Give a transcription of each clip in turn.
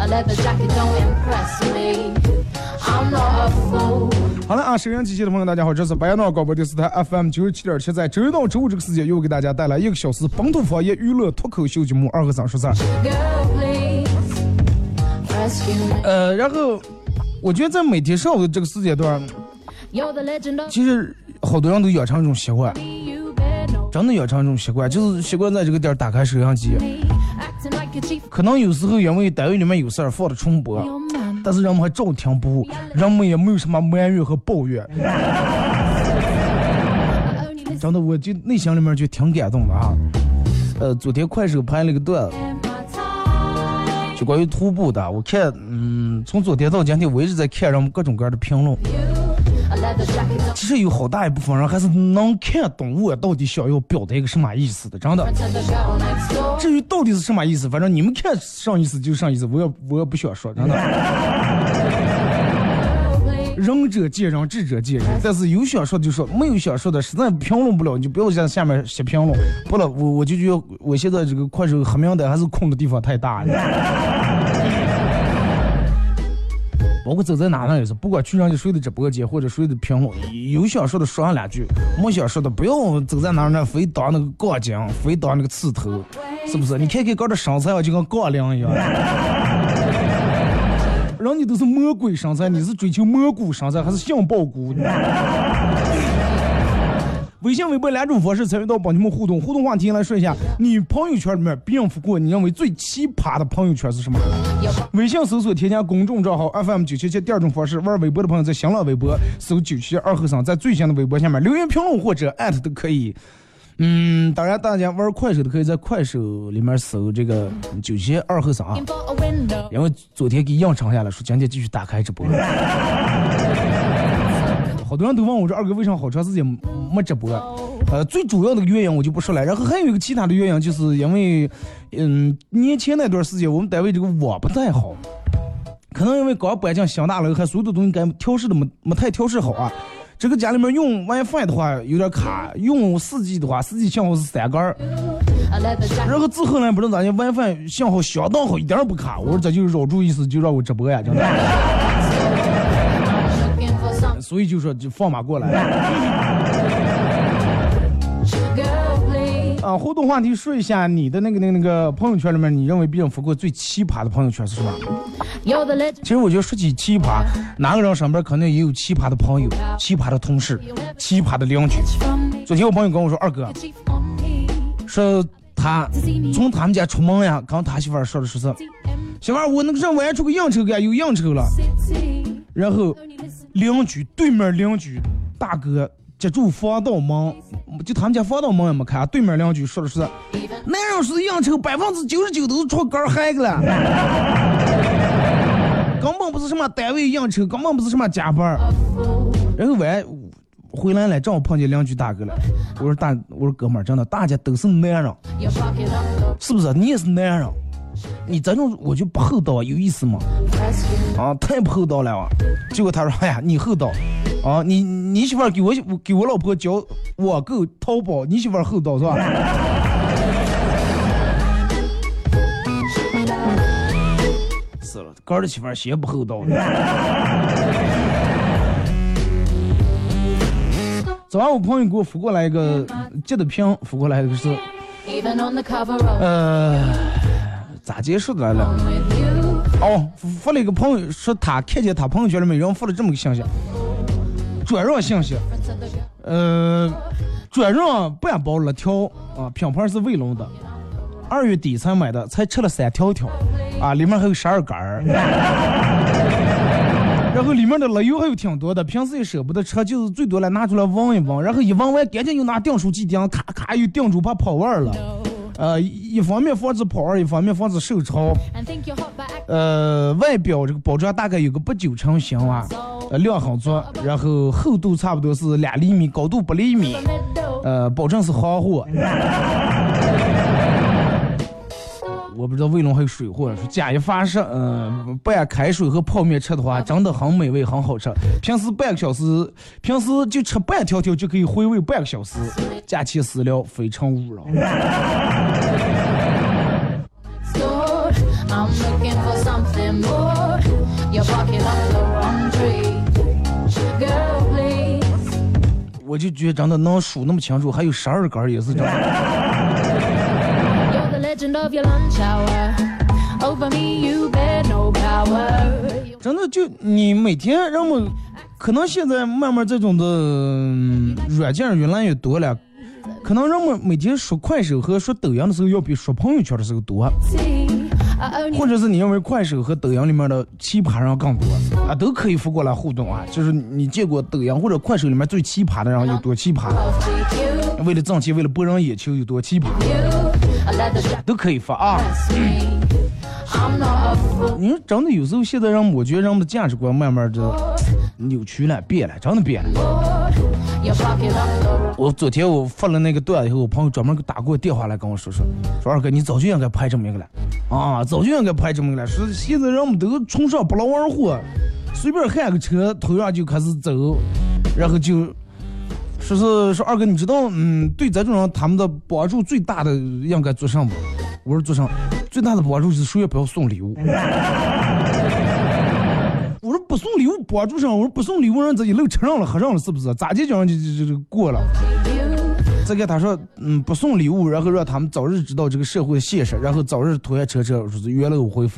A leather jacket don't impress me. I'm not a fool. 好了啊，收音机前的朋友，大家好，这是白彦淖尔广播电视台 FM 九十七点七，在周一到周五这个时间，又给大家带来一个小时本土方言娱乐脱口秀节目《二和三说事.呃，然后我觉得在每天上午的这个时间段其实好多人都养成一种习惯真的养成一种习惯，就是习惯在这个点儿打开收音机。可能有时候因为单位里面有事儿放的重播，但是人们还照听不误，人们也没有什么埋怨和抱怨。真的，我就内心里面就挺感动的啊。呃，昨天快手拍了个段子，就关于徒步的。我看，嗯，从昨天到今天，我一直在看人们各种各样的评论。其实有好大一部分人还是能看懂我到底想要表达一个什么意思的，真的。至于到底是什么意思，反正你们看上意思就上意思，我也我也不想说，真的。仁者见仁，智者见智。但是有想说就说，没有想说的，实在评论不了，你就不要在下面写评论。不了，我我就觉得我现在这个快手黑名单还是空的地方太大了。包括走在哪呢也是，不管去人家谁的直播间或者谁的评论，有想说的说上两句，没想说的不要走在哪呢非当那个杠精，非当那个刺头，是不是？你看看哥的身材啊，就跟杠铃一样。人家都是魔鬼身材，你是追求蘑菇身材还是杏鲍菇？微信、微博两种方式参与到帮你们互动，互动话题来说一下，你朋友圈里面别人发过你认为最奇葩的朋友圈是什么？微信搜索添加公众账号 FM 九七七。第二种方式，玩微博的朋友在新浪微博搜九七二后生，在最新的微博下面留言评论或者艾特都可以。嗯，当然大家玩快手的可以在快手里面搜这个九七二后生啊.因为昨天给硬撑下来，说今天继续打开直播。好多人都问我这二哥为啥好长时间没直播？呃，最主要的原因我就不说了，然后还有一个其他的原因，就是因为，嗯，年前那段时间我们单位这个网不太好，可能因为刚搬进新大楼，还所有的东西该调试的没没太调试好啊。这个家里面用 WiFi 的话有点卡，用 4G 的话，4G 信号是三杆儿，A leather jacket. 然后之后呢，不知道咋的，WiFi 信号相当好，一点儿不卡。我说这就是绕住意思，就让我直播呀，真的。所以就说就放马过来.啊！互动话题说一下你的那个那个那个朋友圈里面，你认为别人发过最奇葩的朋友圈是什么.其实我觉得说起奇葩，哪个人身边肯定也有奇葩的朋友、奇葩的同事、奇葩的邻居。昨天我朋友跟我说，二哥.说他从他们家出门呀，跟他媳妇儿说的说是，媳妇儿我那个上外出个应酬干有应酬了.然后邻居对面邻居大哥接住防盗门，就他们家防盗门也没开，对面邻居说的是，男人是应酬百分之九十九都是出杆嗨个了，根本不是什么单位应酬，根本不是什么加班。然后完回来了，正好碰见邻居大哥了，我说大，我说哥们儿，真的大家都是男人，是不是？你也是男人，你这种我就不厚道，有意思吗？啊，太不厚道了啊！结果他说：“哎呀，你厚道啊！你你媳妇儿给我给我老婆交网购淘宝，你媳妇儿厚道是吧？” 是了，哥儿的媳妇儿先不厚道。早上我朋友给我扶过来一个截的屏，扶过来一个是呃咋结束的了？哦，发了一个朋友说他看见他朋友圈里面有人发了这么个信息，转让信息，Friends of the girl. 呃，转让半包辣条啊，品牌是卫龙的，二月底才买的，才吃了三条条，啊，里面还有十二杆儿，然后里面的辣油还有挺多的，平时也舍不得吃，就是最多了拿出来闻一闻，然后一闻完赶紧又拿订书机钉，咔咔又订住，怕跑味儿了。呃，一一方面防止跑味儿，一方面防止受潮。呃，外表这个包装大概有个八九成新啊，呃，量很足，然后厚度差不多是两厘米，高度八厘米，呃，保证是行货。我不知道卫龙还有水货，说假一发射，嗯、拌开水和泡面吃的话，真的很美味，很好吃。平时半个小时，平时就吃半条条就可以回味半个小时，假期私聊非诚勿扰。Store. I'm looking for something more. Your pocket on the wrong tree. Girl, please. 我就觉得真的能数那么清楚，还有十二根也是真的。You're the legend of your lunch hour. Over me, you bear no power. 真的就你每天人们，可能现在慢慢这种的、嗯软件越来越多了，可能人们每天刷快手和刷抖音的时候，要比刷朋友圈的时候多或者是你认为快手和抖音里面的奇葩人更多啊，都可以发过来互动啊。就是你见过抖音或者快手里面最奇葩的人有多奇葩.为了挣钱，为了博人眼球有多奇葩，都可以发啊。你说真的，有时候现在人，我觉得人们的价值观慢慢的扭曲了，变了，真的变了。我昨天我发了那个段以后，我朋友专门给打过电话来跟我说说，说二哥你早就应该拍这么一个了，啊，早就应该拍这么一个了。说现在人们都崇尚不劳而获，随便喊个车，头上就开始走，然后就说是说二哥你知道，嗯，对咱这种人他们的帮助最大的应该做什么？我说做什么？最大的帮助是谁也不要送礼物。我说不送礼物帮助上，我说不送礼物人这一路吃上了喝上了是不是？咋地讲就就就就过了。再给他说，嗯，不送礼物，然后让他们早日知道这个社会的现实，然后早日脱下车车，说是原来我会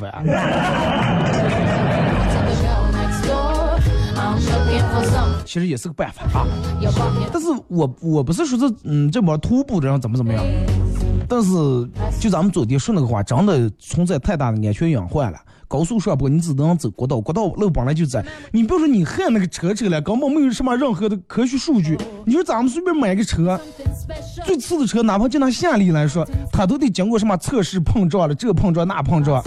其实也是个办法啊。但是我我不是说是嗯这帮徒步的人怎么怎么样，但是就咱们昨天说那个话，真的存在太大的安全隐患了。高速上坡你只能走国道，国道路本来就窄，你比如说你焊那个车车了，根本没有什么任何的科学数据。你说咱们随便买个车，最次的车，哪怕就拿夏利来说，它都得经过什么测试碰撞了，这碰撞那碰撞，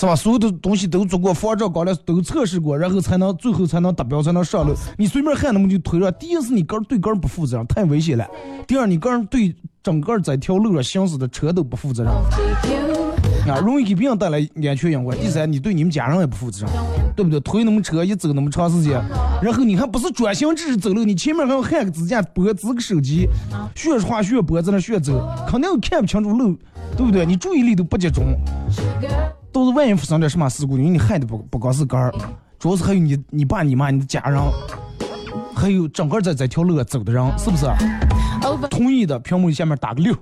是吧？所有的东西都做过防撞高了，都测试过，然后才能最后才能达标，才能上路。你随便喊那么就推了，第一是你个人对个人不负责任，太危险了；第二，你个人对整个在条路上行驶的车都不负责任。啊，容易给别人带来安全隐患。第三，你对你们家人也不负责任，对不对？推那么车一走那么长时间，然后你还不是专心致志走路，你前面还要焊个支架，脖子个手机，学话学脖子那学走，肯定看不清楚路，对不对？你注意力都不集中，都是万一发生点什么事故，因为你害的不不光是个儿，主要是还有你你爸你妈你的家人，还有整个在这条路上走的人，是不是？同意的，屏幕下面打个六。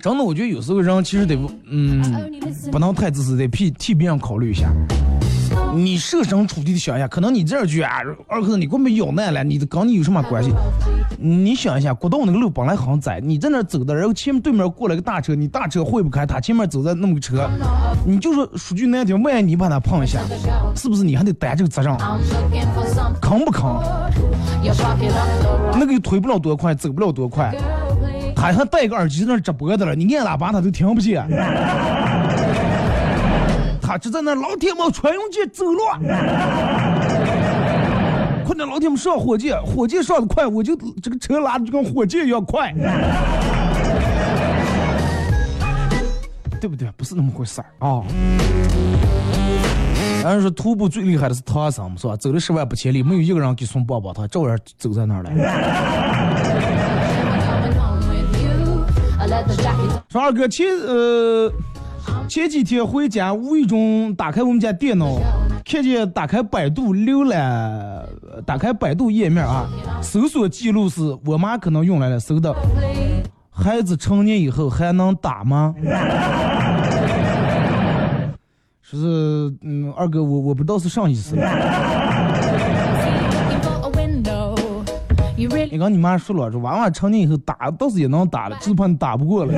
真的，我觉得有时候人其实得，嗯，不能太自私，得替替别人考虑一下。你设身处地的想一下，可能你这句啊，二哥你给我们咬难了，你跟你有什么关系？你想一下，国道那个路本来很窄，你在那走的，然后前面对面过来个大车，你大车会不开，他前面走在那么个车，你就说说句难听，万一你把他碰一下，是不是你还得担这个责任？坑不坑？那个又推不了多快，走不了多快，Girl, please. 他还戴个耳机在那直播的了，你按喇叭他都听不见。他就在那老铁们穿云箭走了，快点老铁们上火箭，火箭上的快，我就这个车拉的就跟火箭一样快，对不对？不是那么回事儿啊。然后说徒步最厉害的是唐僧，是吧？走了十万八千里，没有一个人给送棒棒糖，照样走在那儿了。说二哥前呃前几天回家，无意中打开我们家电脑，看见打开百度浏览，呃打开百度页面啊，搜索记录是我妈可能用来了，搜的孩子成年以后还能打吗？说 是嗯，二哥我我不知道是啥意思。你刚你妈说了，说娃娃成年以后打倒是也能打了，只是怕你打不过了。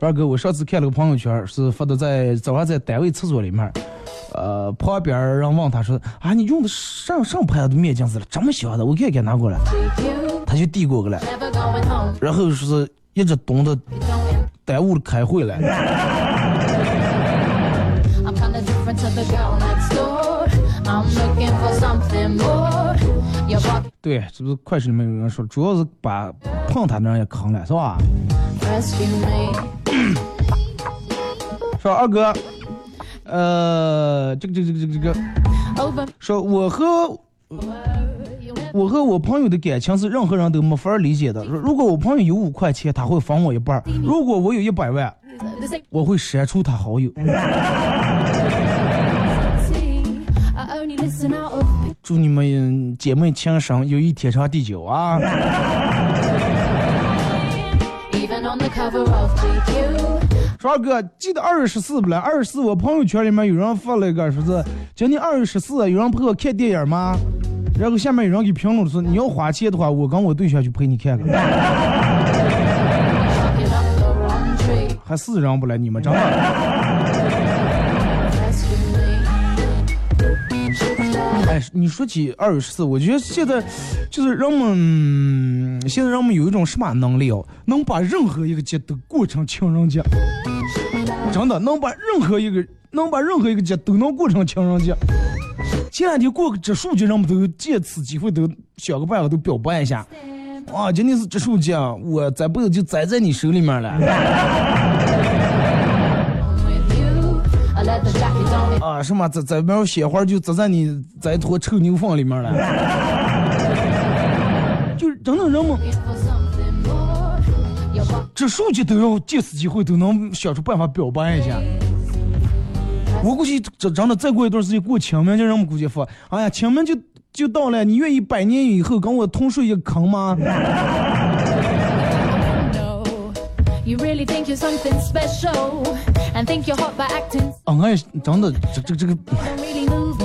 二哥，我上次看了个朋友圈，是发的在早上在单位厕所里面，呃，旁边人问他说：“啊，你用的上上牌的面镜子了，这么小的，我看看拿过来。With you, ”他就递过来，never going home. 然后说是一直冻的 You don't. 耽误了开会了。对，这不是快手里面有人说，主要是把碰他的人也坑了，是吧？说二哥，呃，这个这个这个这个这个，说我和我和我朋友的感情是任何人都没法理解的。如果我朋友有五块钱，他会分我一半；如果我有一百万，我会删除他好友。祝你们姐妹情深，友谊天长地久啊二哥，记得二月十四不了？二月十四我朋友圈里面有人发了一个，说是今天二月十四，有人陪我看电影吗？然后下面有人给评论说，你要花钱的话，我跟我对象去陪你看看。还是人不来，你们真的。你说起二月十四，我觉得现在就是人们，现在人们有一种什么能力哦，能把任何一个节都过成情人节，真的能把任何一个能把任何一个节都能过成情人节。前两天过个植树节，人们都借此机会都想个办法都表白一下。哇，今天是植树节，啊，我这辈子就栽在你手里面了。啊，什么在在边鲜花就栽在你在一坨臭牛粪里面了。就是真的人们。这手机都要借此机会都能想出办法表白一下。我估计这真的再过一段时间过清明节，人们估计说，哎呀，清明就就到了，你愿意百年以后跟我同睡一个坑吗？You really think you're something special and think you're hot by acting. 嗯，哎，真的，这这这个，Don't really move.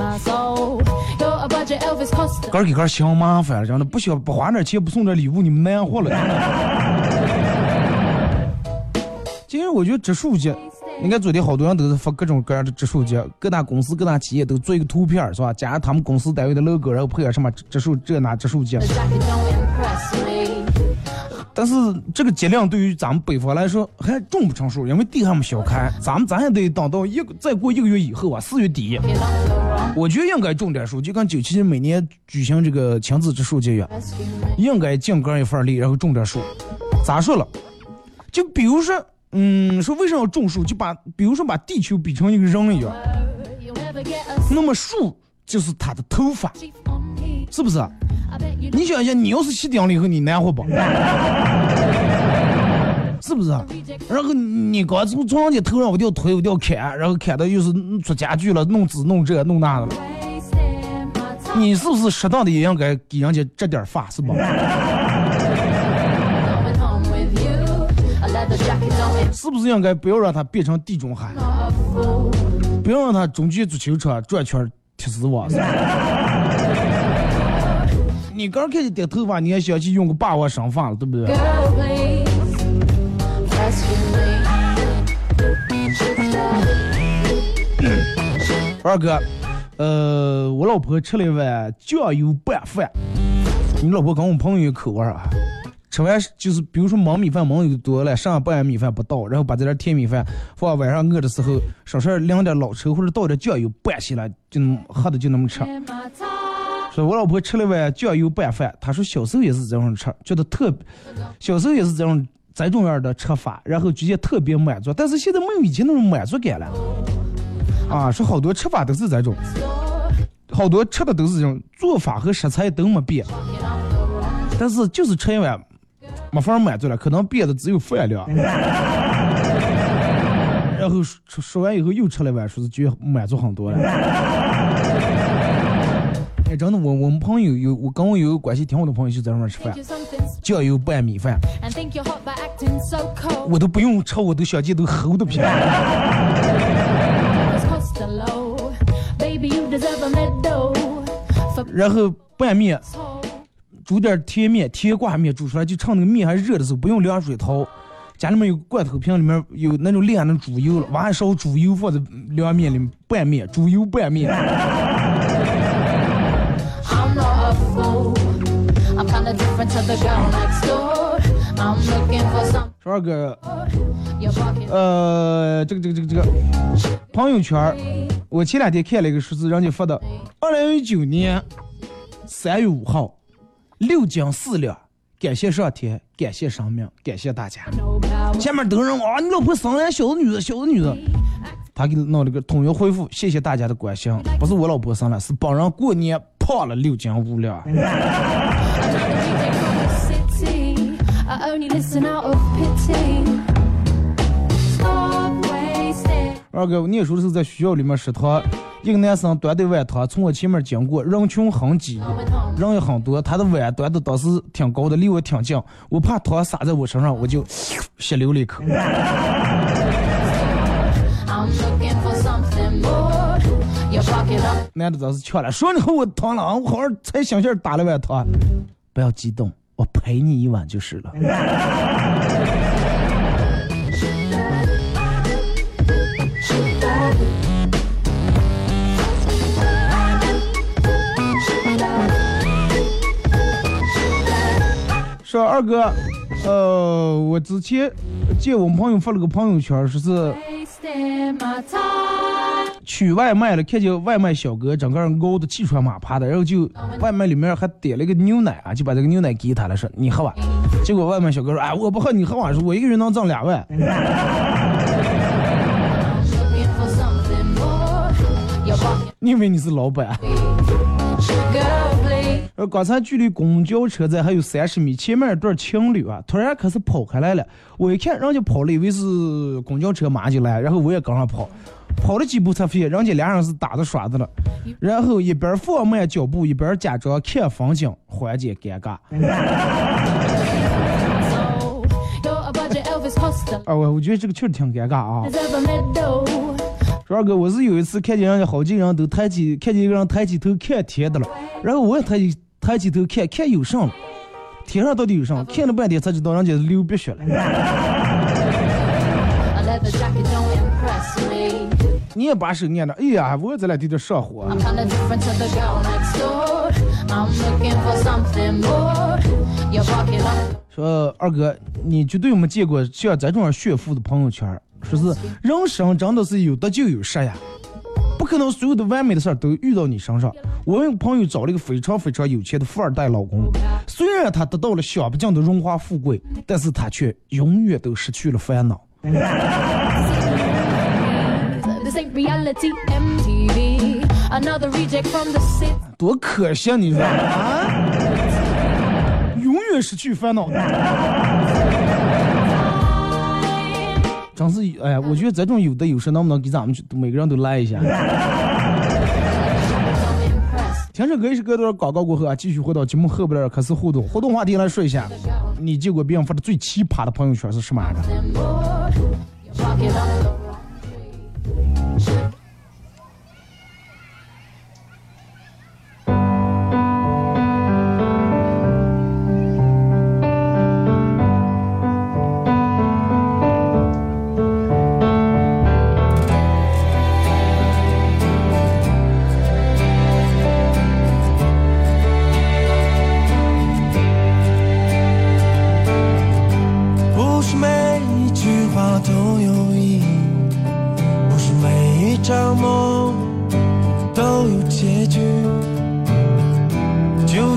哥儿给哥儿嫌麻烦了，真的不需要不花点钱不送点礼物，你们难活了。真的其实我觉得植树节，你看昨天好多人都是发各种各样的植树节，各大公司各大企业都做一个图片儿是吧？加上他们公司单位的 logo，然后配上什么植树这那植树节但是这个节量对于咱们北方来说还种不成熟，因为地还没小开，咱们咱也得等到一再过一个月以后啊，四月底，我觉得应该种点树，就跟九七每年举行这个亲子植树节一样，应该尽个一份力，然后种点树。咋说了？就比如说，嗯，说为什么要种树？就把比如说把地球比成一个人一样，那么树就是它的头发，是不是？你想想，你要是吸顶了以后，你难活不？是不是？然后你刚从床上头上我就推我就砍，然后砍的又是做家具了，弄纸弄这弄那的了。你是不是适当的也应该给人家这点发，是吧？是不是应该不要让他变成地中海？不要让他中间足球场转圈踢死我。你刚开始掉头发，你还想去用个霸王生发了，对不对？Girl, please. 二哥，呃，我老婆吃了一碗酱油拌饭，你老婆跟我朋友一口味儿啊。吃完就是，比如说焖米饭焖有多了，剩下半碗米饭不倒，然后把这点甜米饭放晚上饿的时候，稍稍淋点老抽或者倒点酱油拌起来，就那么喝的就那么吃。说我老婆吃了碗酱油拌饭，她说小时候也是这样吃，觉得特，小时候也是这种这种样的吃法，然后觉得特别满足，但是现在没有以前那种满足感了。啊，说好多吃法都是这种，好多吃的都是这种做法和食材都没变，但是就是吃一碗没法满足了，可能变的只有饭量。然后吃吃完以后又吃了碗，说是觉得满足很多了。哎，真的，我我们朋友有我跟我有个关系挺好的朋友就在那边吃饭酱油拌米饭.我都不用吃，我都想见都齁的皮。然后拌面，煮点甜面、甜挂面，煮出来就趁那个面还热的时候，不用凉水淘。家里面有罐头瓶，里面有那种晾的猪油了，挖一勺猪油放在凉面里面拌面，猪油拌面。说二哥，呃，这个这个这个这个。朋友圈，我前两天看了一个数字，人家发的，二零一九年三月五号，六斤四两，感谢上天，感谢生命，感谢大家。下面都是人啊，你老婆生了小子女的，小子女的。他给弄了个统一回复，谢谢大家的关心，不是我老婆生了，是本人过年胖了六斤五两。二哥，我念书的时候在学校里面食堂，一个男生端的碗汤从我前面经过，人群很挤，人也很多，他的碗端的当时挺高的，离我挺近，我怕汤洒在我身上，我就吸溜了一口。男的当时呛了，说你和我汤了啊，我好好才想劲儿打了碗汤，不要激动，我陪你一晚就是了。说二哥，呃，我之前见我朋友发了个朋友圈，说是取外卖了，看见外卖小哥整个人熬的气喘马趴的，然后就外卖里面还点了一个牛奶啊，就把这个牛奶给他了，说你喝吧。结果外卖小哥说，哎，我不喝，你喝吧。说我一个人能挣两万。你以为你是老板？呃，刚才距离公交车站还有三十米，前面一对情侣啊，突然开始跑开来了。我一看人家跑了，以为是公交车马上就来，然后我也跟上跑，跑了几步才发现人家俩人是打着耍的了，然后一边放慢脚步，一边假装看风景，缓解尴尬。啊，我我觉得这个确实挺尴尬啊。二哥，我是有一次看见人家好几个人都抬起，看见一个人抬起头看天的了，然后我也抬起抬起头看看有啥了，天上到底有啥？看了半天才知道人家流鼻血了。你也把手捏着，哎呀，我这俩有点上火。说二哥，你绝对没见过像咱这种炫富的朋友圈，说是人生真的是有得就有失呀。可能所有的完美的事儿都遇到你身上。我有个朋友找了一个非常非常有钱的富二代老公，虽然他得到了享不尽的荣华富贵，但是他却永远都失去了烦恼。多可惜啊！你说啊，永远失去烦恼。真是，哎呀，我觉得这种有的有失，能不能给咱们每个人都来一下 听首歌一首歌段广告过后啊，继续回到节目后边儿开始互动。互动话题来说一下，你见过别人发的最奇葩的朋友圈是什么样的？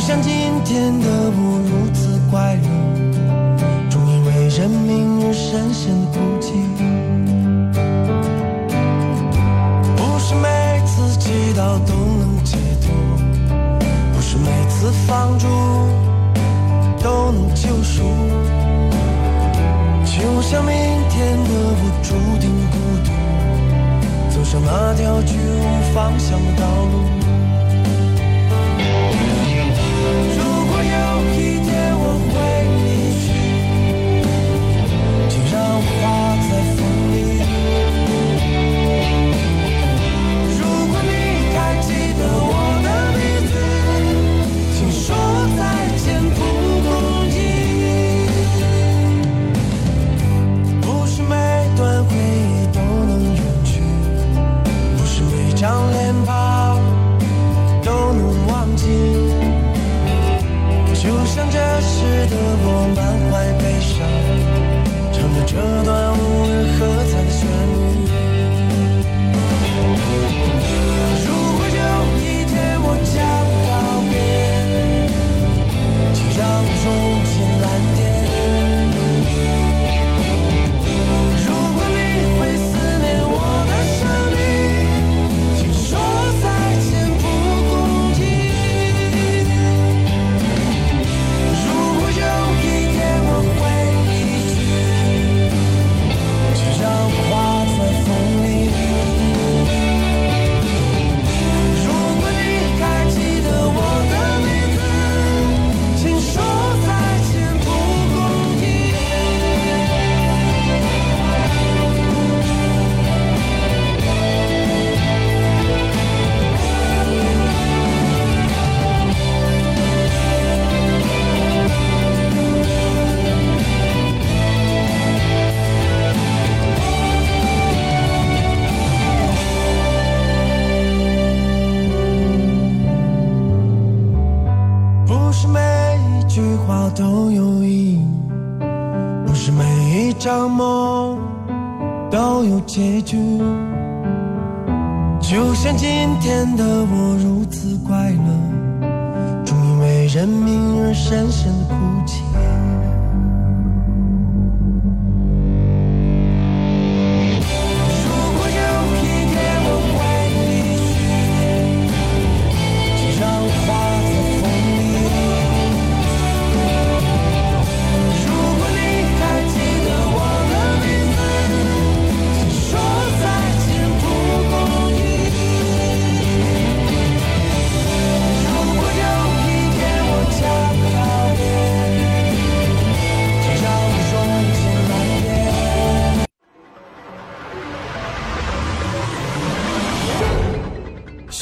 像今天的我如此快乐，终因为人民而深深的哭泣。不是每次祈祷都能解脱，不是每次放逐都能救赎。就像明天的我注定孤独，走上那条去无方向的道路。画在风里如果你还记得我的名字请说再见蒲公英不是每段回忆都能远去不是每张脸庞都能忘记。就像这时的我们这段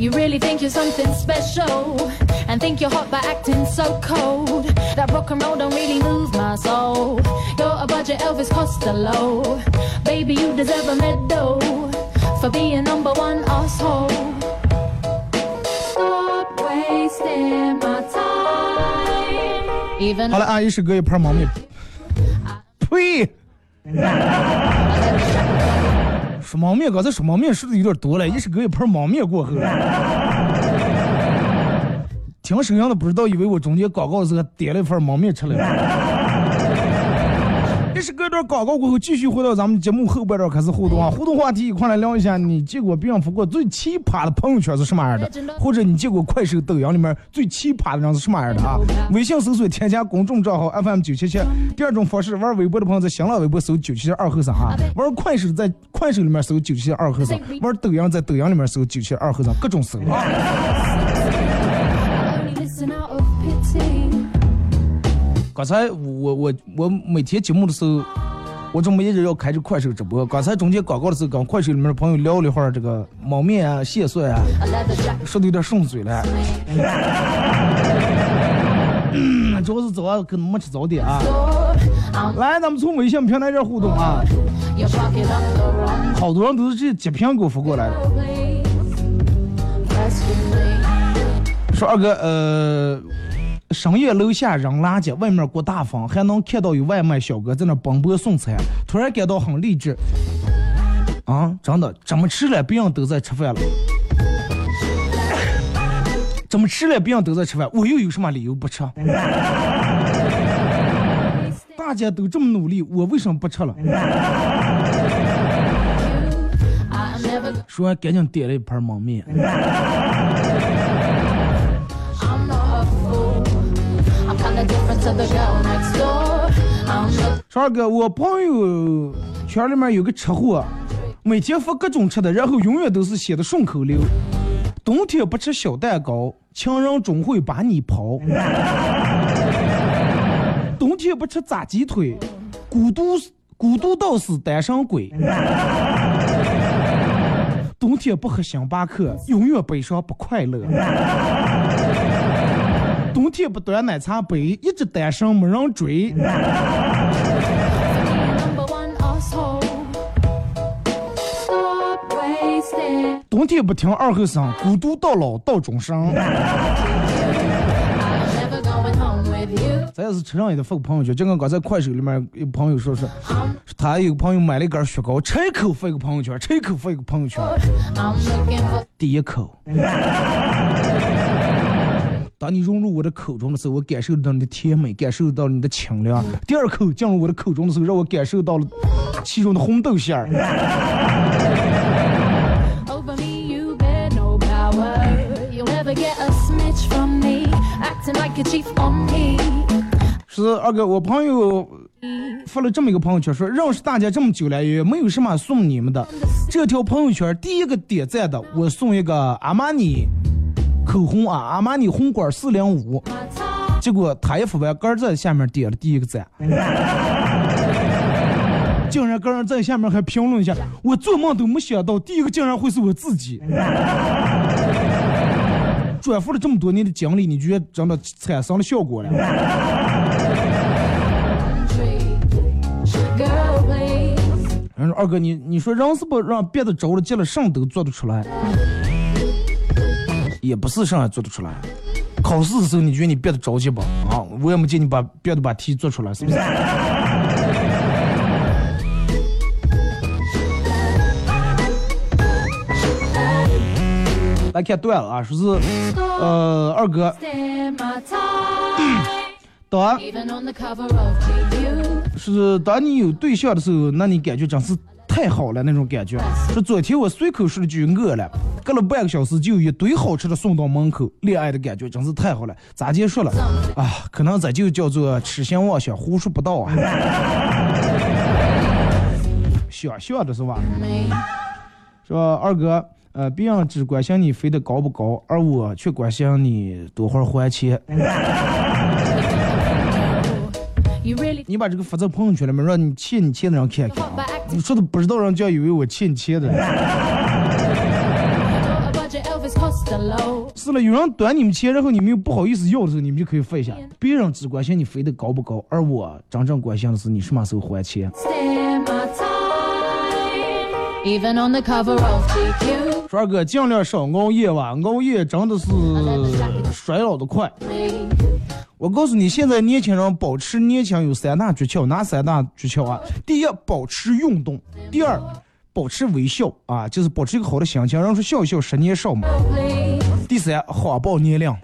You really think you're something special. And think you're hot by acting so cold. That rock and roll don't really move my soul. You're a budget Elvis Costello. Baby, you deserve a medal for being number one asshole. Stop wasting my time. Even 好了，啊，一首歌一盘毛面。呸！ 说毛面，刚才说毛面说的有点多了，一时搁一盘毛面过后。听声音的不知道，以为我中间广告的时候点了一份毛面吃了。这是隔段广告过后，继续回到咱们节目后半段开始互动啊！互动话题一块来聊一下，你见过别人发过最奇葩的朋友圈是什么样的？或者你见过快手、抖音里面最奇葩的人是什么样的啊？微信搜索添加公众账号 FM 九七七。第二种方式，玩微博的朋友在新浪微博搜九七七二后三啊；玩快手在快手里面搜九七七二后三；玩抖音在抖音里面搜九七七二后三，各种搜啊。刚才我我我每天节目的时候，我准备一直要开着快手直播。刚才中间广告的时候，跟快手里面的朋友聊了一会儿这个猫面啊、蟹蒜啊，说的有点顺嘴了。嗯，主要是早上可能没吃早点啊。来，咱们从微信平台这互动啊，好多人都是这截屏给我发过来的，说二哥，呃，深夜楼下扔垃圾，外面刮大风，还能看到有外卖小哥在那奔波送餐，突然感到很励志。啊，真的，怎么吃了，别人都在吃饭了。怎么吃了，别人都在吃饭，我又有什么理由不吃？大家都这么努力，我为什么不吃了？说完，赶紧点了一盘焖面。说二哥，我朋友圈里面有个吃货，每天发各种吃的，然后永远都是写的顺口溜。冬天不吃小蛋糕，情人总会把你抛。冬天不吃炸鸡腿，孤独孤独到死单身鬼。冬天不喝星巴克，永远悲伤不快乐。冬天不端奶茶杯，一直单身没人追。冬天不听二后生，孤独到老到终生。咱也是车上也得发个朋友圈，就跟刚才快手里面有朋友说是，他有个朋友买了一根雪糕，吃一口发一个朋友圈，吃一口发一个朋友圈第一口。当你融入我的口中的时候，我感受到你的甜美，感受到你的清凉。第二口进入我的口中的时候，让我感受到了其中的红豆馅儿。over me. You bear no power. You'll never get a snitch from me. Acting like a chief on me. 是二哥，我朋友发了这么一个朋友圈，说认识大家这么久了，也没有什么送你们的。这条朋友圈第一个点赞的，我送一个阿玛尼口红啊，阿玛尼红管四零五。结果他一付完，个人在下面点了第一个赞，竟然个人在下面还评论一下，我做梦都没想到第一个竟然会是我自己。转发了这么多年的经历，你觉得真的产生了效果了 二哥，你你说人是不让别的着了急了，上都做得出来，也不是上来做得出来。考试的时候，你觉得你别的着急吧？啊，我也没见你把别的把题做出来，是不是？来看对了啊，说是，呃，二哥，当、嗯，是当你有对象的时候，那你感觉真是太好了那种感觉。说昨天我随口说了句饿了，隔了半个小时就有一堆好吃的送到门口，恋爱的感觉真是太好了。咋结束了？啊，可能这就叫做痴心妄想，胡说八道啊。想象的是吧.是吧，二哥？呃，别人只关心你飞得高不高，而我却关心你多会儿还钱。你把这个发在朋友圈里面，让你欠你钱的人看看啊！你说的不知道，人家以为我欠你钱的。是了，有人短你们钱，然后你们又不好意思要的时候，你们就可以发一下。别人只关心你飞得高不高，而我真正关心的是你什么时候还钱。二哥，尽量少熬夜吧，熬夜真的是 衰老的快。我告诉你，现在年轻人保持年轻有三大诀窍，哪三大诀窍啊？第一，保持运动；第二，保持微笑啊，就是保持一个好的心情。人说笑一笑，十年少嘛。Please. 第三，谎报年龄。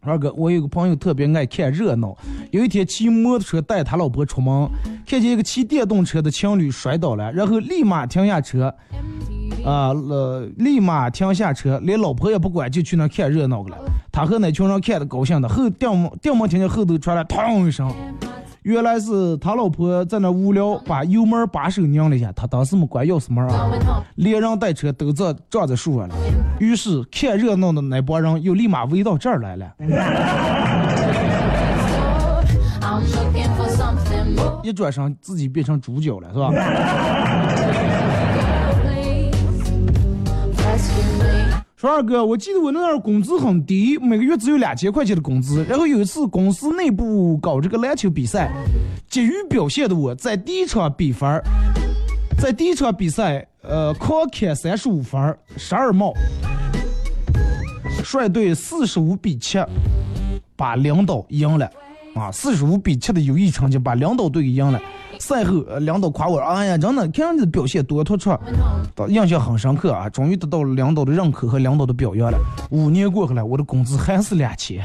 二哥，我有个朋友特别爱看热闹。有一天骑摩托车带他老婆出门，看见一个骑电动车的情侣摔倒了，然后立马停下车，啊、呃，立马停下车，连老婆也不管，就去那看热闹了。他和那群人看的高兴的，后电门电门听见后头传来砰一声，原来是他老婆在那无聊，把油门把手拧了一下，他当时没关钥匙门啊。连人带车都在撞在树上了。于是看热闹的那帮人又立马围到这儿来了。一转身自己变成主角了，是吧？说二哥，我记得我那儿工资很低，每个月只有两千块钱的工资。然后有一次公司内部搞这个篮球比赛，急于表现的我在第一场比分，在第一场比赛，呃，狂砍三十五分，十二帽，率队四十五比七把领导赢了。啊，四十五比七的友谊成绩把领导队给赢了。赛后，呃领导夸我，哎呀，真的看你的表现多突出，印象很深刻啊！终于得到了领导的认可和领导的表扬了。五年过去了，我的工资还是两千。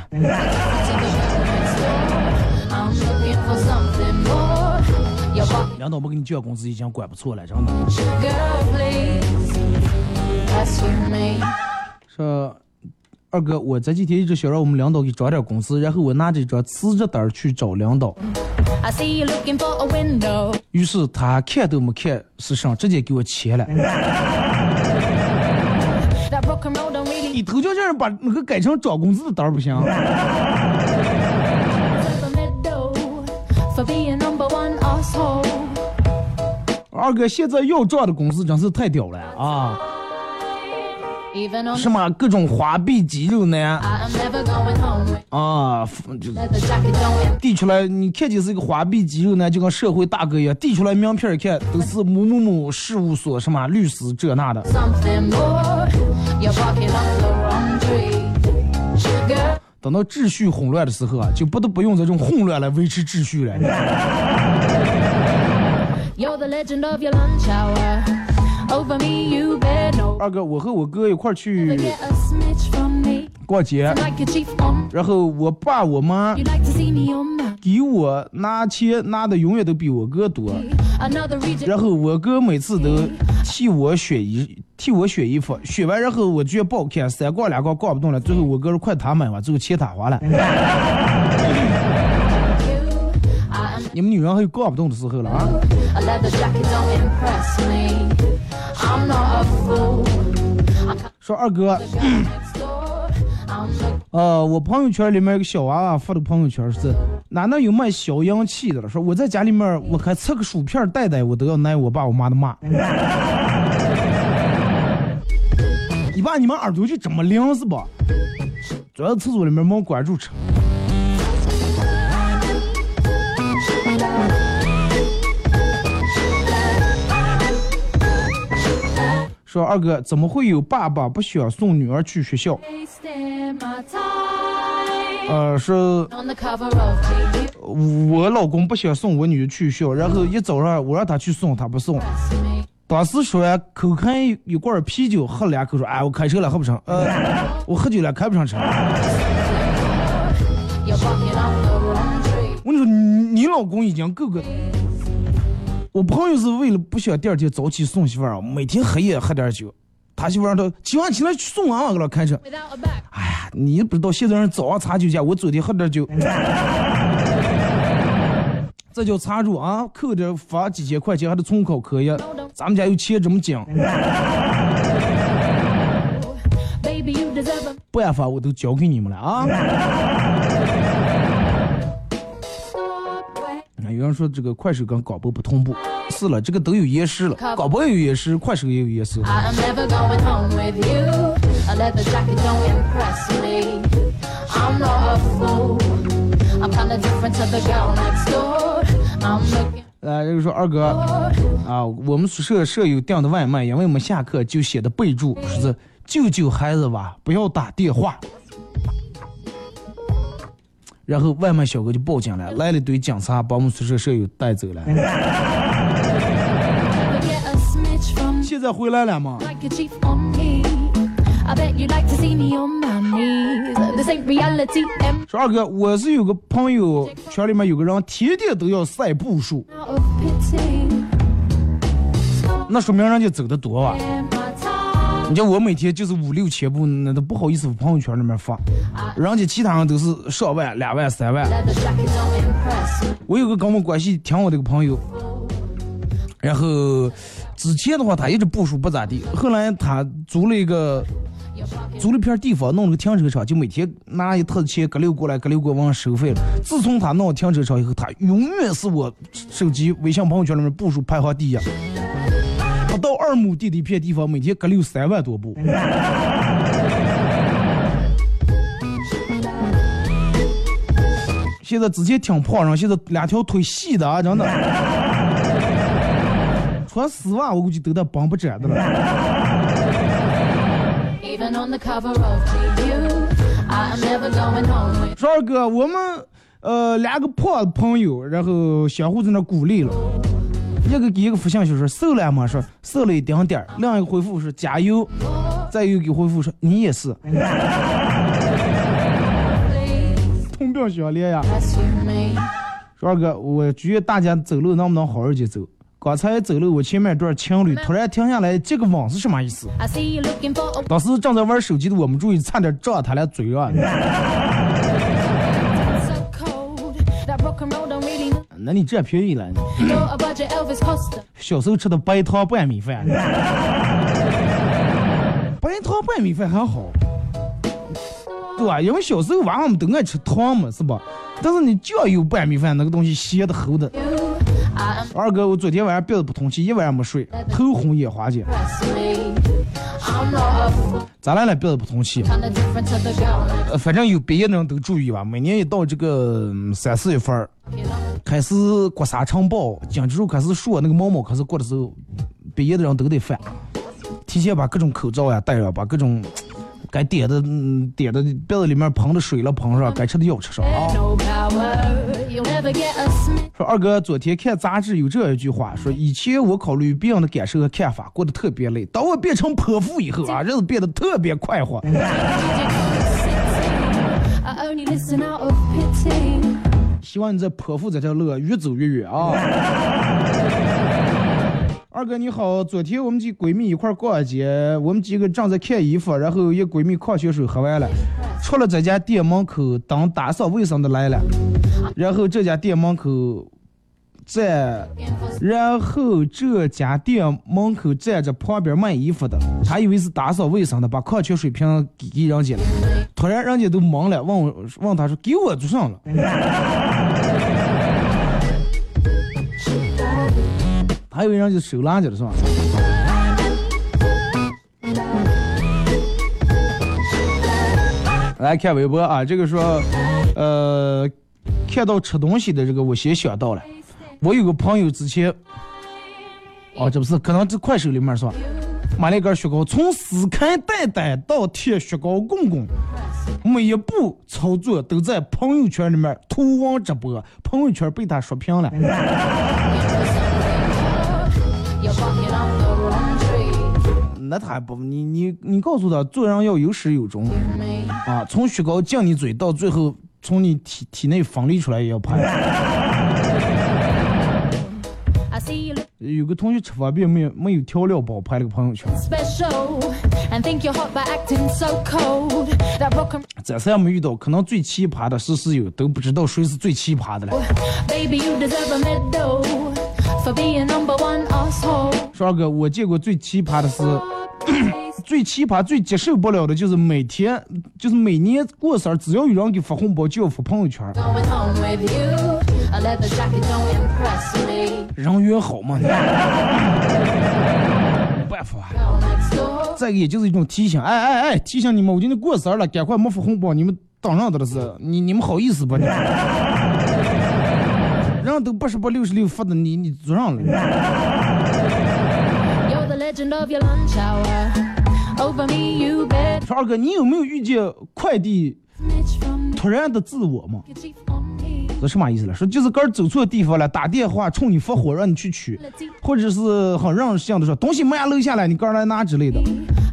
领导不给你降工资已经管不错了，真的。说二哥，我这几天一直想让我们领导给涨点工资，然后我拿着一张辞职单去找领导，I see you looking for a window. 于是他看都没看是上，直接给我切了。你头就这样把那个改成涨工资的单儿不行.二哥现在要涨的工资真是太屌了啊！什么各种花臂肌肉男啊，递出来你看，就是一个花臂肌肉男，就跟社会大哥一样，递出来名片一看，都是某某某事务所，什么律师这那的。等到秩序混乱的时候啊，就不得不用这种混乱来维持秩序了。二哥，我和我哥一块去.逛街.然后我爸我妈给我拿钱拿的永远都比我哥多，然后我哥每次都替我选衣替我选衣服，选完然后我觉得不好看，三逛两逛逛不动了，最后我哥说快他买吧，最后钱他花了。你们女人还有逛不动的时候了啊！说二哥 呃，我朋友圈里面有个小娃娃发的朋友圈是，哪能有卖消音器的了？说我在家里面，我还吃个薯片带带，我都要挨我爸我妈的骂。你爸你们耳朵就这么灵是不？钻到厕所里面没关住车。说二哥，怎么会有爸爸不想送女儿去学校？呃，是我老公不想送我女儿去学校，然后一早上我让他去送，他不送。当时说完口看一罐啤酒，喝两口，说：“哎，我开车了，喝不成。呃，我喝酒了，开不上车。我跟你说，你老公已经够个。我朋友是为了不想第二天早起送媳妇儿啊，每天黑夜喝点酒。他媳妇儿他起晚起来去送娃娃给他，开车。哎呀，你不知道现在人早上查酒。驾，我昨天喝点酒，这叫查住啊，扣点罚几千块钱，还得重考科一。咱们家有钱这么讲办法我都交给你们了啊。有人说这个快手跟广播不同步，是了，这个都有延时了，广播也有延时，快手也有延时。呃，这个说二哥啊，我们宿舍舍友订的外卖，因为我们下课就写的备注说是“救救孩子吧，不要打电话”。然后外卖小哥就报警了，来了堆警察，把我们宿舍舍友带走了。现在回来了吗？说二哥，我是有个朋友圈里面有个人天天都要晒步数，那说明人家走的多啊。你像我每天就是五六千步，那都不好意思朋友圈里面发，人家其他人都是上万、两万、三万。我有个跟我关系挺好的一个朋友，然后之前的话他一直步数不咋地，后来他租了一个租了一片地方，弄了个停车场，就每天拿一沓子钱搁溜过来，搁溜过往收费了。自从他弄了停车场以后，他永远是我手机微信朋友圈里面步数排行第一。二亩地的一片地方，每天搁溜三万多步。现在之前挺胖上，现在两条腿细的啊，真的。穿丝袜我估计都得绷不展的了。说二哥，我们呃两个胖的朋友，然后相互在那鼓励了，一个给一个发信就是瘦了吗？说瘦了一丁点儿，另一个回复是加油，再一个给回复说你也是同病相怜呀。二哥，我觉得大家走路能不能好好的走？刚才走路，我前面一段情侣突然停下来，这个网是什么意思当时正在玩手机的我们注意，差点撞他俩嘴啊！那你占便宜了.小时候吃的白糖拌米饭，白糖拌米饭还好，对吧？因为小时候娃娃们都爱吃糖嘛，是吧？但是你酱油拌米饭那个东西咸的齁的。二哥，我昨天晚上鼻子不通气，一晚上没睡，头昏眼花的。press me. I'm not a fool. 咋来了？憋得不通气反正有鼻炎的人都注意吧。每年一到这个嗯三四月份儿，开始刮沙尘暴，紧接着开始说那个毛毛开始过的时候，鼻炎的人都得犯，提前把各种口罩呀戴上，把各种该点的嗯点的鼻子里面喷的水了喷上，该吃的药吃上啊。说二哥，昨天看杂志有这样一句话，说以前我考虑别人的感受和看法，过得特别累，当我变成泼妇以后啊，日子变得特别快活。希望你这泼妇这条路越走越远啊！二哥你好，昨天我们几闺蜜一块儿逛街，我们几个正在看衣服，然后一闺蜜矿泉水喝完了，出了这家店门口，等打扫卫生的来了，然后这家店门口站，然后这家店门口站着旁边卖衣服的，他以为是打扫卫生的，把矿泉水瓶给给人家了，突然人家都懵了，问我问他说给我做上了。还以为人家收垃圾了是吧？来看微博啊，这个说，呃，看到吃东西的这个，我先想到了，我有个朋友之前，哦，这不是，可能这快手里面是吧？买了一根雪糕，从撕开袋袋到贴雪糕公公，每一步操作都在朋友圈里面图文直播，朋友圈被他刷屏了。那他不你你你告诉他，做人要有始有终啊，从雪糕进你嘴到最后从你体体内分离出来也要拍。有个同学吃方便面没有调料包，拍了个朋友圈。暂时还没遇到，可能最奇葩的是室友都不知道谁是最奇葩的了。二哥，我见过最奇葩的是，最奇葩、最接受不了的就是每天，就是每年过生日，只要有人给发红包，就要发朋友圈。人缘好嘛？没办法。Girl next door. 再个，也就是一种提醒，哎哎哎，提醒你们，我今天过生日了，赶快没发红包，你们当上的了是，你你们好意思不？你 人都八十八、六十六发的，你你做上了。说二哥，你有没有遇见快递突然的自我吗.这什么意思了？说就是个儿走错地方了，打电话冲你发火，让你去取，或者是很任性的说东西没按楼下来，你个儿来拿之类的。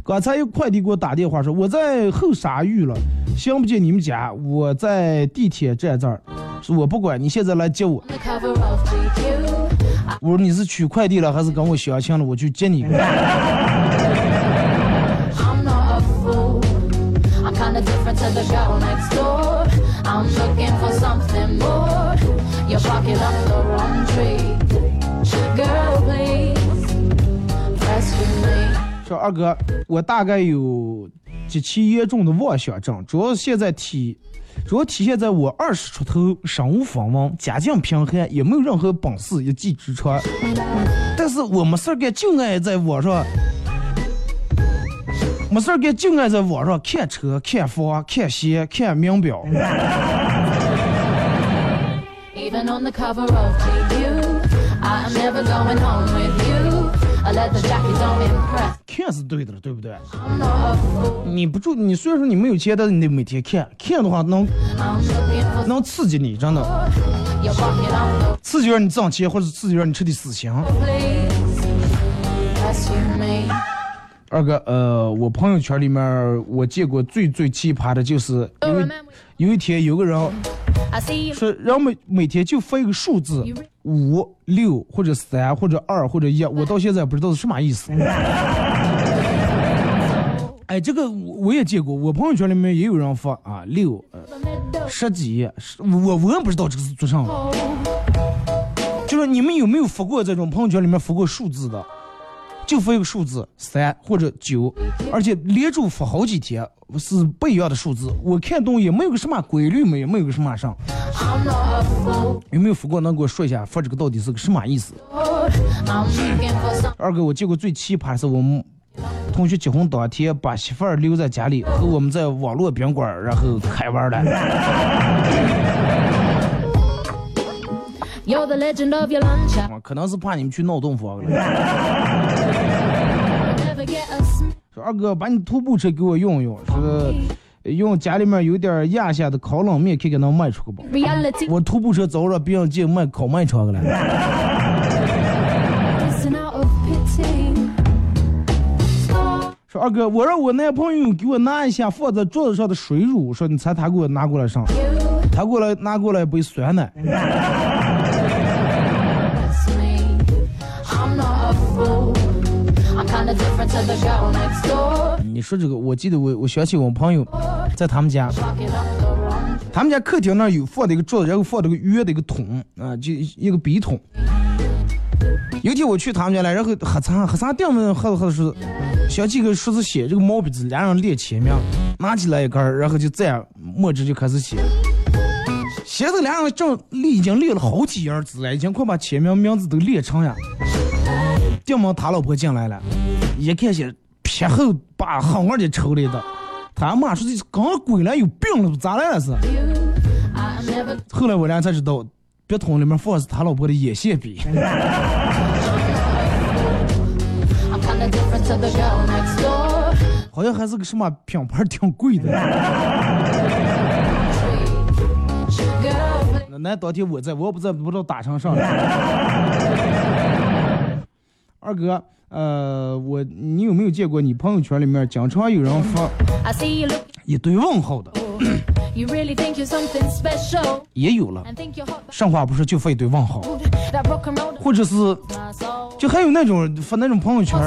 刚才有快递给我打电话说我在后沙峪了，想不见你们家，我在地铁站这儿，说我不管，你现在来接我。我说你是取快递了还是跟我相亲了？我去接你。说二哥，我大概有极其严重的妄想症，主要现在体，主要体现在我二十出头，身无分文，家境贫寒，也没有任何本事，一技之长。但是我没事干，就爱在网上，没事干就爱在网上看车、看房、看鞋、看名表。Even on the cover of GQ. 看是对的了，对不对.你不住，你虽然说你没有钱，但是你得每天看，看的话能能刺激你，真的刺激让你挣钱，或者刺激让你彻底死心。二哥，呃，我朋友圈里面我见过最最奇葩的就是有 Oh, 一有一天有个人.说，让每每天就发一个数字五六或者三或者二或者一，我到现在不知道是什么意思。哎，这个我我也见过，我朋友圈里面也有人发啊六呃十几，我我也不知道这个是做啥的。就是你们有没有发过这种朋友圈里面发过数字的？就发一个数字三或者九，而且连着发好几天是不一样的数字。我看东也没有个什么规律，没有没有个什么上。有没有发过？能给我说一下发这个到底是个什么意思二哥，我见过最奇葩的是我们同学结婚当天把媳妇儿留在家里，和我们在网络宾馆儿然后开玩儿了。You're the legend of your lunch 可能是怕你们去闹洞房了。说二哥，把你徒步车给我用用，说用家里面有点压下的烤冷面，看看能卖出个不？我徒步车走了，别人进卖烤卖车去了。说二哥，我让我男朋友给我拿一下放在桌子上的水乳，说你猜他给我拿过来啥？他过来拿过来一杯酸奶。你说这个，我记得我我想起我朋友在他们家，他们家客厅那儿有放的一个桌子，然后放了个圆的一个桶啊，就一个笔筒。有一天我去他们家来，然后喝茶喝茶店们喝着喝着说，想起个说是写这个毛笔字，俩人列签名，拿起来一根，然后就这样墨汁就开始写。写着俩人正列已经列了好几页字了，已经快把签名名字都列成呀。进门他老婆进来了，一看见劈后把狠狠的抽来的，他妈说这刚归来有病了，咋了是？后来我俩才知道，笔筒里面放的是他老婆的眼线笔。好像还是个什么品牌，挺贵的。那那当天我在，我不在，不知道打成啥了。二哥，呃，我你有没有见过你朋友圈里面经常有人发一堆问号的？也有了，上话不是就发一堆问号，或者是就还有那种发那种朋友圈，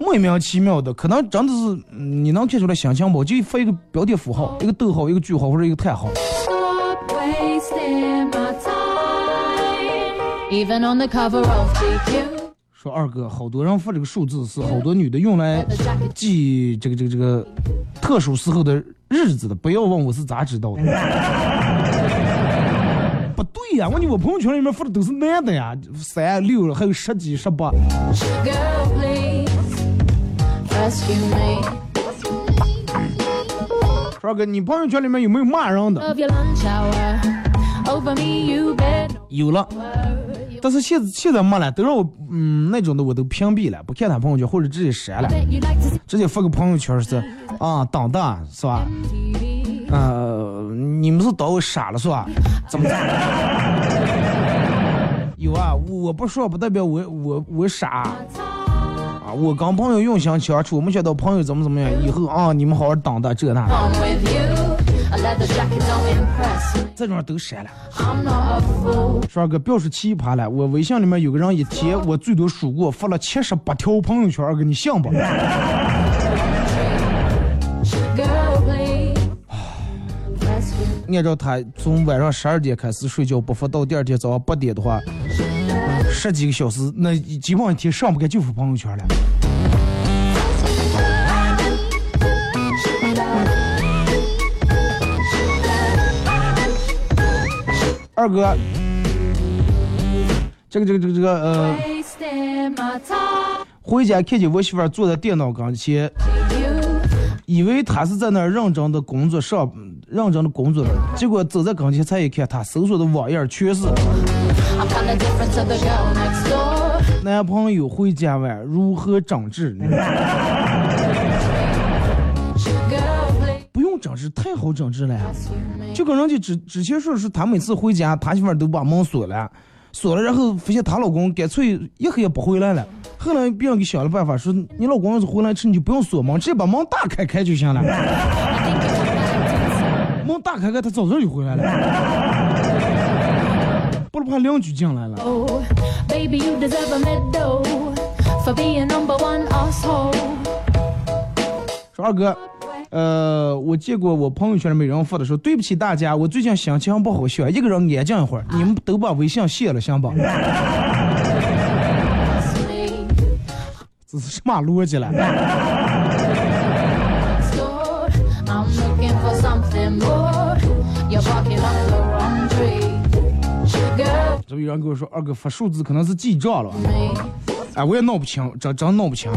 莫名其妙的，可能真的是你能看出来想象不？就发一个标点符号，一个逗号，一个句号，或者一个叹号。Even on the cover of GQ. 说二哥，好多人发这个数字是好多女的用来记这个这个这个特殊时候的日子的，不要问我是咋知道的。不对呀，我你我朋友圈里面发的都是男的呀，三六了还有十几十八二哥，你朋友圈里面有没有骂人的.有了，但是现现在没了，都让我嗯那种的我都屏蔽了，不看他朋友圈或者直接删了，直接发个朋友圈是啊当的是吧？TV. 呃，你们是当我傻了是吧？怎么着？有啊，我不说不代表我我我傻啊！我跟朋友用心相处，没想到朋友怎么怎么样，以后啊你们好好当的这那的这种都删了。I'm not a fool. 说奇葩了，我微信里面有个人一天我最多数过发了七十八条朋友圈，二哥你信不？Girl, please rescue me. 按照他从晚上十二点开始睡觉，不发到第二天早上八点的话，十几个小时，那基本上一天上不开就发朋友圈了。二哥，这个这个这个这个呃，回家看见我媳妇坐在电脑跟前，以为她是在那儿认真的工作上，认真的工作了，结果走在跟前才一看，她搜索的网页全是男朋友回家晚如何整治？整治，太好整治了呀！就跟人家之之前说是他每次回家，他媳妇儿都把门锁了，锁了，然后发现她老公干脆一黑也不回来了。后来别人给想了办法，说你老公要是回来吃，你就不用锁门，直接把门大开开就行了。门大开开，他早早就回来了，不是怕邻居进来了。Oh, baby, you deserve a medal for being number one asshole. 说二哥，呃，我见过我朋友圈里面有人发的说，对不起大家，我最近心情不好，需要一个人安静一会儿，你们都把微信卸了，行吧？这是什么逻辑了？store. I'm looking for something more. You're barking up the wrong tree. Girl, 这有人跟我说，二哥发数字可能是记账了，哎，我也闹不清，真真闹不清。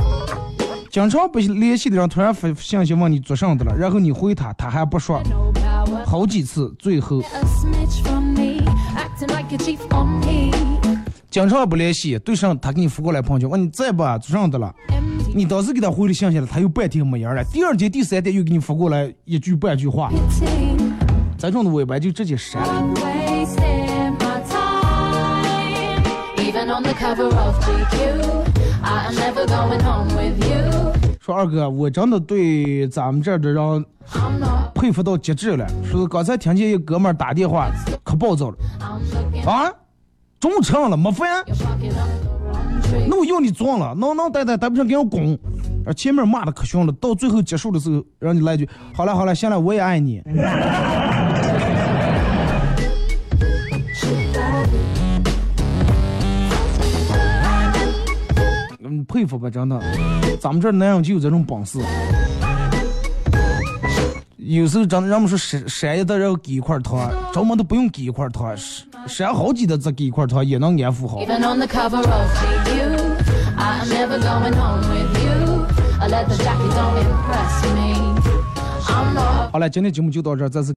经常不联系的人突然发信息问你做啥的了，然后你回他，他还不说，好几次，最后经常不联系，对上他给你发过来朋友圈，问你在不，做啥的了？你当时给他回了信息了，他又半天没人了，第二天、第三天又给你发过来一句半句话，这种的我一般就直接删了。Even on the cover of GQ, 说二哥，我真的对咱们这儿的人佩服到极致了。说刚才听见一哥们儿打电话，可暴躁了啊！中午吃上了没饭.那我要你撞了，能能逮逮逮不上给我滚！而前面骂的可凶了，到最后结束的时候，让你来句好了好了，行了，我也爱你。佩服吧，真的。咱们这男人就有这种本事。有时候真的，人们说山山的，然后给一块糖，咱们都不用给一块糖，山好几的再给一块糖也能安抚好。好了，今天节目就到这儿，再次。